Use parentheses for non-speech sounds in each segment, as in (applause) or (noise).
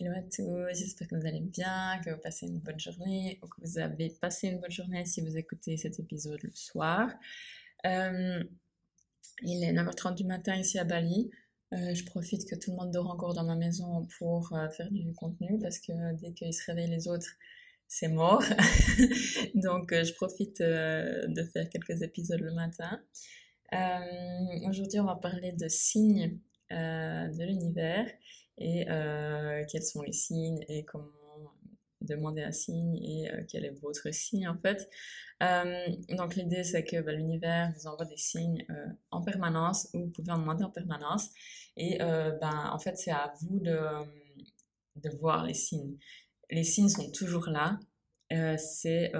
Hello à tous, j'espère que vous allez bien, que vous passez une bonne journée ou que vous avez passé une bonne journée si vous écoutez cet épisode le soir. Euh, il est 9h30 du matin ici à Bali. Euh, je profite que tout le monde dort encore dans ma maison pour euh, faire du contenu parce que dès qu'ils se réveillent les autres, c'est mort. (laughs) Donc je profite de faire quelques épisodes le matin. Aujourd'hui, on va parler de signes de l'univers et euh, quels sont les signes et comment demander un signe et euh, quel est votre signe en fait. Euh, donc l'idée c'est que bah, l'univers vous envoie des signes en permanence ou vous pouvez en demander en permanence et ben, en fait c'est à vous de, de voir les signes. Les signes sont toujours là, c'est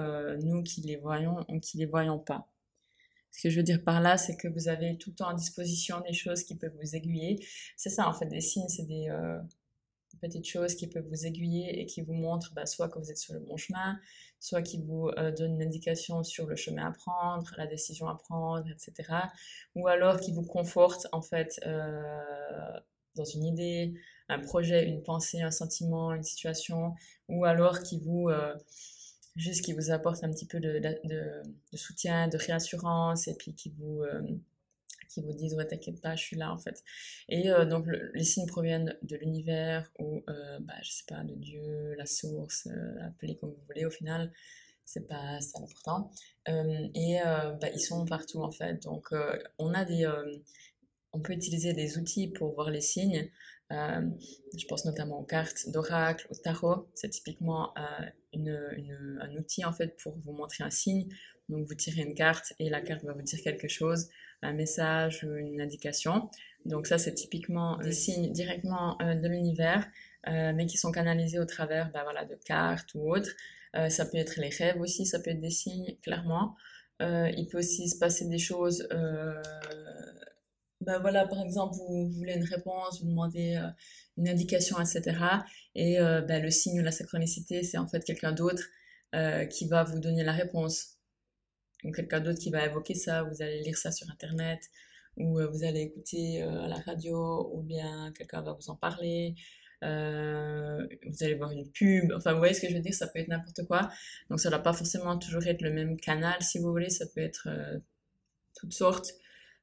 nous qui les voyons ou qui les voyons pas. Ce que je veux dire par là, c'est que vous avez tout le temps à disposition des choses qui peuvent vous aiguiller. C'est ça, en fait, des signes, c'est des euh, petites choses qui peuvent vous aiguiller et qui vous montrent bah, soit que vous êtes sur le bon chemin, soit qui vous euh, donnent une indication sur le chemin à prendre, la décision à prendre, etc. Ou alors qui vous confortent, en fait, euh, dans une idée, un projet, une pensée, un sentiment, une situation, ou alors qui vous juste qui vous apporte un petit peu de, soutien, de réassurance, et puis qui vous, euh, qui vous disent ouais t'inquiète pas, je suis là en fait. Et euh, donc les signes proviennent de l'univers ou euh, bah, je sais pas de Dieu, la source, appelez comme vous voulez au final. C'est pas ça l'important. et bah, ils sont partout en fait. Donc on a des, on peut utiliser des outils pour voir les signes. Euh, je pense notamment aux cartes d'oracle, au tarot. C'est typiquement euh, une, un outil en fait pour vous montrer un signe. Donc vous tirez une carte et la carte va vous dire quelque chose, un message ou une indication. Donc ça c'est typiquement des signes directement euh, de l'univers, mais qui sont canalisés au travers bah, voilà, de cartes ou autres. ça peut être les rêves aussi, ça peut être des signes clairement. il peut aussi se passer des choses ben voilà, par exemple, vous, voulez une réponse, vous demandez euh, une indication, etc. Et euh, ben, le signe de la synchronicité, c'est en fait quelqu'un d'autre euh, qui va vous donner la réponse. Ou quelqu'un d'autre qui va évoquer ça, vous allez lire ça sur Internet, ou vous allez écouter la radio, ou bien quelqu'un va vous en parler. vous allez voir une pub, enfin vous voyez ce que je veux dire, ça peut être n'importe quoi. Donc ça ne doit pas forcément toujours être le même canal si vous voulez, ça peut être toutes sortes.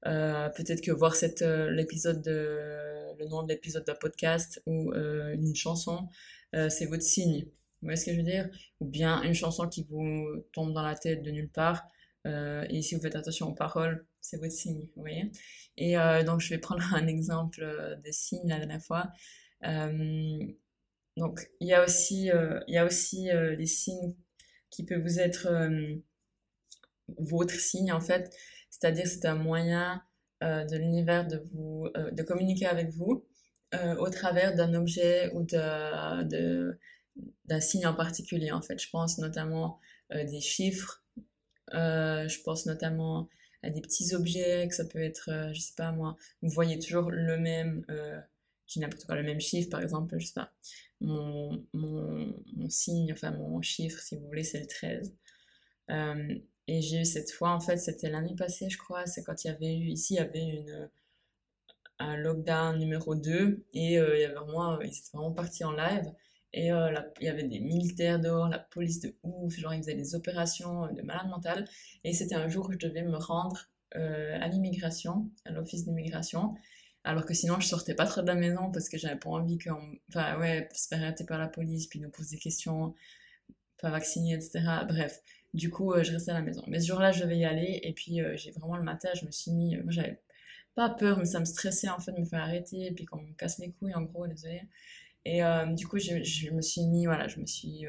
Euh, peut-être que voir cette euh, l'épisode de le nom de l'épisode d'un podcast ou euh, une chanson, c'est votre signe. Vous voyez ce que je veux dire? Ou bien une chanson qui vous tombe dans la tête de nulle part. et si vous faites attention aux paroles, c'est votre signe, vous voyez? Et donc je vais prendre (laughs) un exemple des signes la dernière fois. donc il y a aussi, il y a aussi les signes qui peuvent vous être votre signe en fait. C'est-à-dire c'est un moyen euh, de l'univers de vous euh, de communiquer avec vous euh, au travers d'un objet ou de, de d'un signe en particulier en fait. Je pense notamment des chiffres. je pense notamment à des petits objets que ça peut être, je sais pas moi, vous voyez toujours le même, j'ai n'importe quoi, le même chiffre par exemple, je sais pas, mon, mon signe, enfin mon chiffre si vous voulez, c'est le 13. Et j'ai eu cette fois, en fait, c'était l'année passée, je crois, c'est quand il y avait eu, ici, il y avait une, un lockdown numéro 2, et euh, il y avait vraiment, ils étaient vraiment partis en live, et euh, il y avait des militaires dehors, la police de ouf, genre ils faisaient des opérations de malade mental, et c'était un jour où je devais me rendre euh, à l'immigration, à l'office d'immigration, alors que sinon je sortais pas trop de la maison parce que j'avais pas envie qu'on, enfin ouais, se faire arrêter par la police, puis nous poser des questions, pas vacciner, etc. Bref. Du coup, euh, je restais à la maison. Mais ce jour-là, je devais y aller. Et puis, euh, j'ai vraiment le matin, je me suis mis. moi, j'avais pas peur, mais ça me stressait en fait de me faire arrêter. Et puis, qu'on me casse les couilles, en gros, désolé. Et euh, du coup, je, je, me suis mis, voilà, je me suis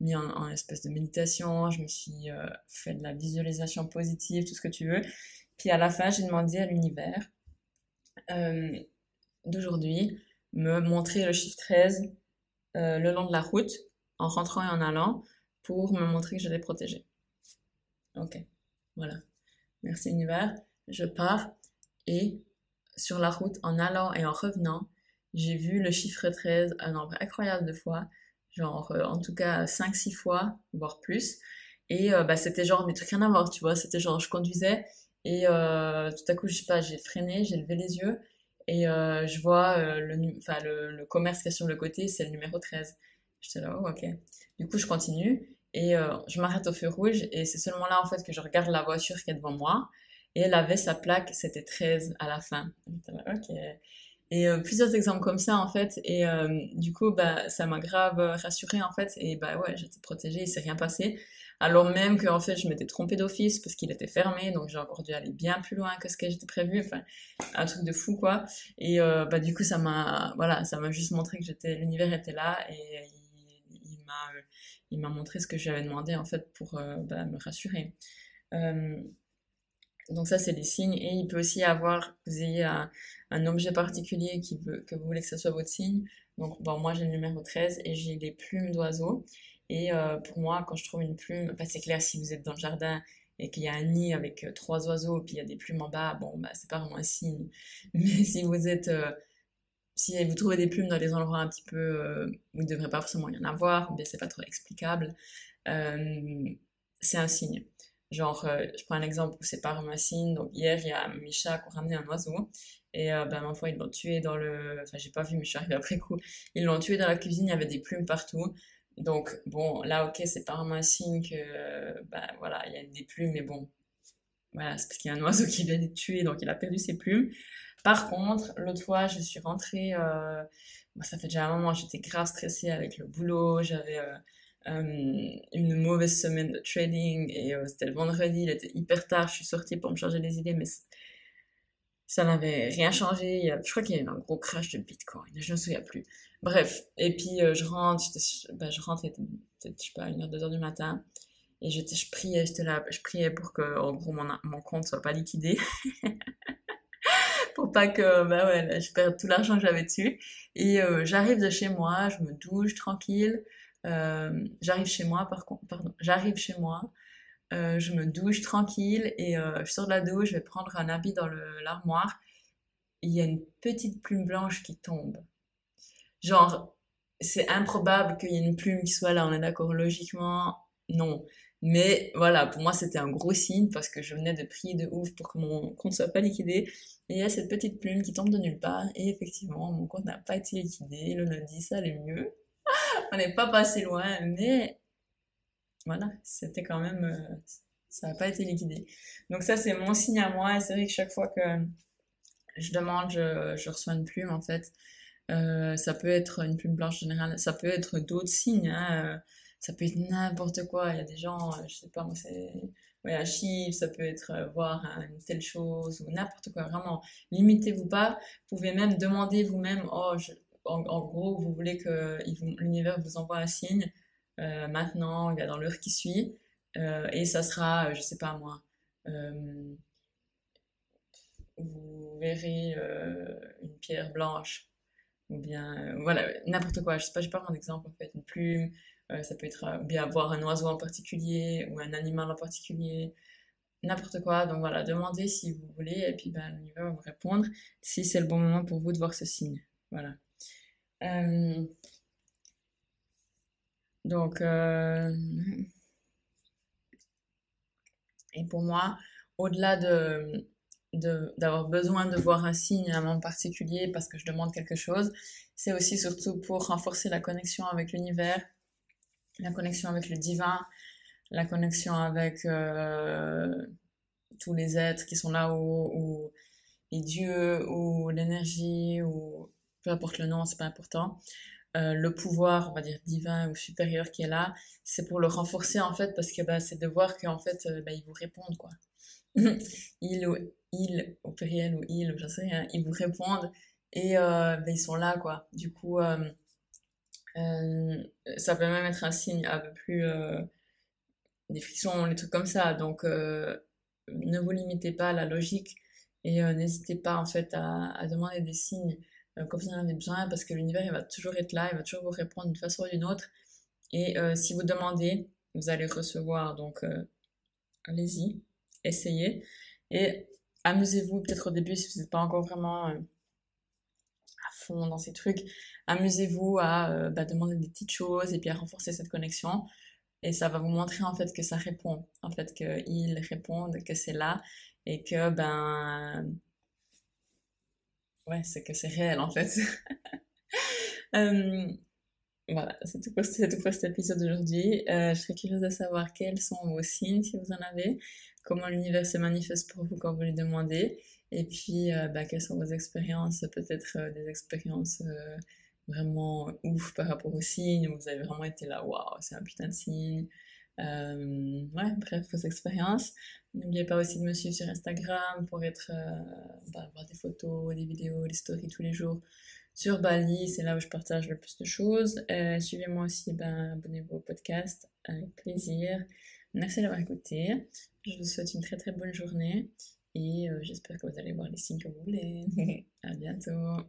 mis en, espèce de méditation. Je me suis fait de la visualisation positive, tout ce que tu veux. Puis, à la fin, j'ai demandé à l'univers d'aujourd'hui me montrer le chiffre 13 le long de la route en rentrant et en allant pour me montrer que j'étais protégée. Ok, voilà. Merci univers. Je pars et sur la route, en allant et en revenant, j'ai vu le chiffre 13 un nombre incroyable de fois, genre euh, en tout cas 5-6 fois, voire plus. Et euh, bah, c'était genre des trucs rien à voir, tu vois. C'était genre je conduisais et euh, tout à coup, je sais pas, j'ai freiné, j'ai levé les yeux et je vois le, le, commerce qui est sur le côté, c'est le numéro 13. J'étais là, oh, ok. Du coup, je continue et euh, je m'arrête au feu rouge et c'est seulement là en fait que je regarde la voiture qui est devant moi. Et elle avait sa plaque, c'était 13 à la fin. Ok. Et euh, plusieurs exemples comme ça en fait. Et euh, du coup bah ça m'a grave rassurée en fait. Et bah ouais j'étais protégée, il s'est rien passé. Alors même que en fait je m'étais trompée d'office parce qu'il était fermé donc j'ai encore dû aller bien plus loin que ce que j'étais prévu. Enfin un truc de fou quoi. Et bah du coup ça m'a voilà ça m'a juste montré que j'étais l'univers était là et il, m'a il m'a montré ce que j'avais demandé en fait pour bah, me rassurer donc ça, c'est des signes. Et il peut aussi avoir, vous ayez un, objet particulier qui veut, que vous voulez que ce soit votre signe. Donc bon, moi, j'ai le numéro 13 et j'ai des plumes d'oiseaux. Et euh, pour moi, quand je trouve une plume, bah, c'est clair, si vous êtes dans le jardin et qu'il y a un nid avec euh, trois oiseaux, puis il y a des plumes en bas, bon, bah, c'est pas vraiment un signe. (laughs) Mais si vous êtes... Euh, si vous trouvez des plumes dans des endroits un petit peu euh, où il ne devrait pas forcément y en avoir, ou bien c'est pas trop explicable, c'est un signe. Genre, euh, je prends un exemple où c'est pas un signe. Donc, hier, il y a mes qui ont ramené un oiseau. Et euh, ben, ma foi, ils l'ont tué dans le. Enfin, j'ai pas vu, mais je suis arrivée après coup. Ils l'ont tué dans la cuisine, il y avait des plumes partout. Donc, bon, là, ok, c'est pas vraiment un signe que. ben, voilà, il y a des plumes, mais bon. Voilà, c'est parce qu'il y a un oiseau qui vient de tuer, donc il a perdu ses plumes. Par contre, l'autre fois, je suis rentrée. Euh... ça fait déjà un moment, j'étais grave stressée avec le boulot. J'avais. Euh, euh, une mauvaise semaine de trading et c'était le vendredi, il était hyper tard, je suis sortie pour me changer les idées, mais ça n'avait rien changé. je crois qu'il y a eu un gros crash de Bitcoin, je ne me souviens plus. Bref, et puis je rentre, ben, je rentre, peut-être, je sais pas, 1h, 2h du matin, et je, je priais, j'étais là, je priais pour que, en gros, mon, mon compte soit pas liquidé. (laughs) pour pas que, bah ouais, je perde tout l'argent que j'avais dessus. Et j'arrive de chez moi, je me douche tranquille, euh, j'arrive chez moi, par contre, pardon, j'arrive chez moi, euh, je me douche tranquille et euh, je sors de la douche, je vais prendre un habit dans l'armoire. Il y a une petite plume blanche qui tombe. Genre, c'est improbable qu'il y ait une plume qui soit là, on est d'accord, logiquement, non. Mais voilà, pour moi, c'était un gros signe parce que je venais de prier de ouf pour que mon compte soit pas liquidé. Et il y a cette petite plume qui tombe de nulle part. Et effectivement, mon compte n'a pas été liquidé. Le lundi, ça allait mieux. (laughs) on n'est pas passé loin, mais voilà, c'était quand même, euh, ça n'a pas été liquidé. Donc ça, c'est mon signe à moi, et c'est vrai que chaque fois que je demande, je, reçois une plume, en fait. Euh, ça peut être une plume blanche générale, ça peut être d'autres signes, hein, euh, ça peut être n'importe quoi. Il y a des gens, je sais pas, moi, c'est ouais, un chiffre, ça peut être voir une telle chose ou n'importe quoi. Vraiment, limitez-vous pas. Vous pouvez même demander vous-même, oh, en, gros, vous voulez que l'univers vous envoie un signe euh, maintenant, il y a dans l'heure qui suit, euh, et ça sera, je sais pas moi, euh, vous verrez une pierre blanche, ou bien, voilà, n'importe quoi, je sais pas, j'ai pas mon exemple en fait, une plume, ça peut être bien voir un oiseau en particulier, ou un animal en particulier, n'importe quoi. Donc voilà, demandez si vous voulez, et puis ben, l'univers va vous répondre si c'est le bon moment pour vous de voir ce signe. Voilà. Euh, donc, euh, et pour moi, au-delà de d'avoir besoin de voir un signe un moment particulier parce que je demande quelque chose, c'est aussi surtout pour renforcer la connexion avec l'univers, la connexion avec le divin, la connexion avec euh, tous les êtres qui sont là, ou, ou les dieux, ou l'énergie, ou peu importe le nom, c'est pas important. Euh, le pouvoir, on va dire divin ou supérieur qui est là, c'est pour le renforcer en fait, parce que bah, c'est de voir qu'en fait, euh, bah, ils vous répondent quoi. (laughs) ils ou ils, au pluriel ou ils, je sais rien, ils vous répondent et bah, ils sont là quoi. Du coup, ça peut même être un signe un peu plus des frissons, des trucs comme ça. Donc, ne vous limitez pas à la logique et n'hésitez pas en fait à, à demander des signes euh, quand vous en avez besoin, parce que l'univers, il va toujours être là, il va toujours vous répondre d'une façon ou d'une autre. Et euh, si vous demandez, vous allez recevoir. Donc, euh, allez-y, essayez. Et amusez-vous, peut-être au début, si vous n'êtes pas encore vraiment fond dans ces trucs, amusez-vous à bah, demander des petites choses et puis à renforcer cette connexion. Et ça va vous montrer en fait que ça répond, en fait qu'ils répondent, que c'est là et que ben ouais, c'est que c'est réel en fait. (laughs) Euh, voilà, c'est tout, pour, tout pour cet épisode d'aujourd'hui. Euh, je serais curieuse de savoir quels sont vos signes si vous en avez, comment l'univers se manifeste pour vous quand vous lui demandez, et puis euh, bah, quelles sont vos expériences, peut-être des expériences vraiment ouf par rapport aux signes, vous avez vraiment été là, waouh, c'est un putain de signe. ouais, bref, vos expériences. N'oubliez pas aussi de me suivre sur Instagram pour être, bah, voir des photos, des vidéos, des stories tous les jours sur Bali, c'est là où je partage le plus de choses. Euh, suivez-moi aussi, ben, abonnez-vous au podcast, avec plaisir. Merci d'avoir écouté. Je vous souhaite une très très bonne journée et euh, j'espère que vous allez voir les signes que vous voulez. (laughs) à bientôt.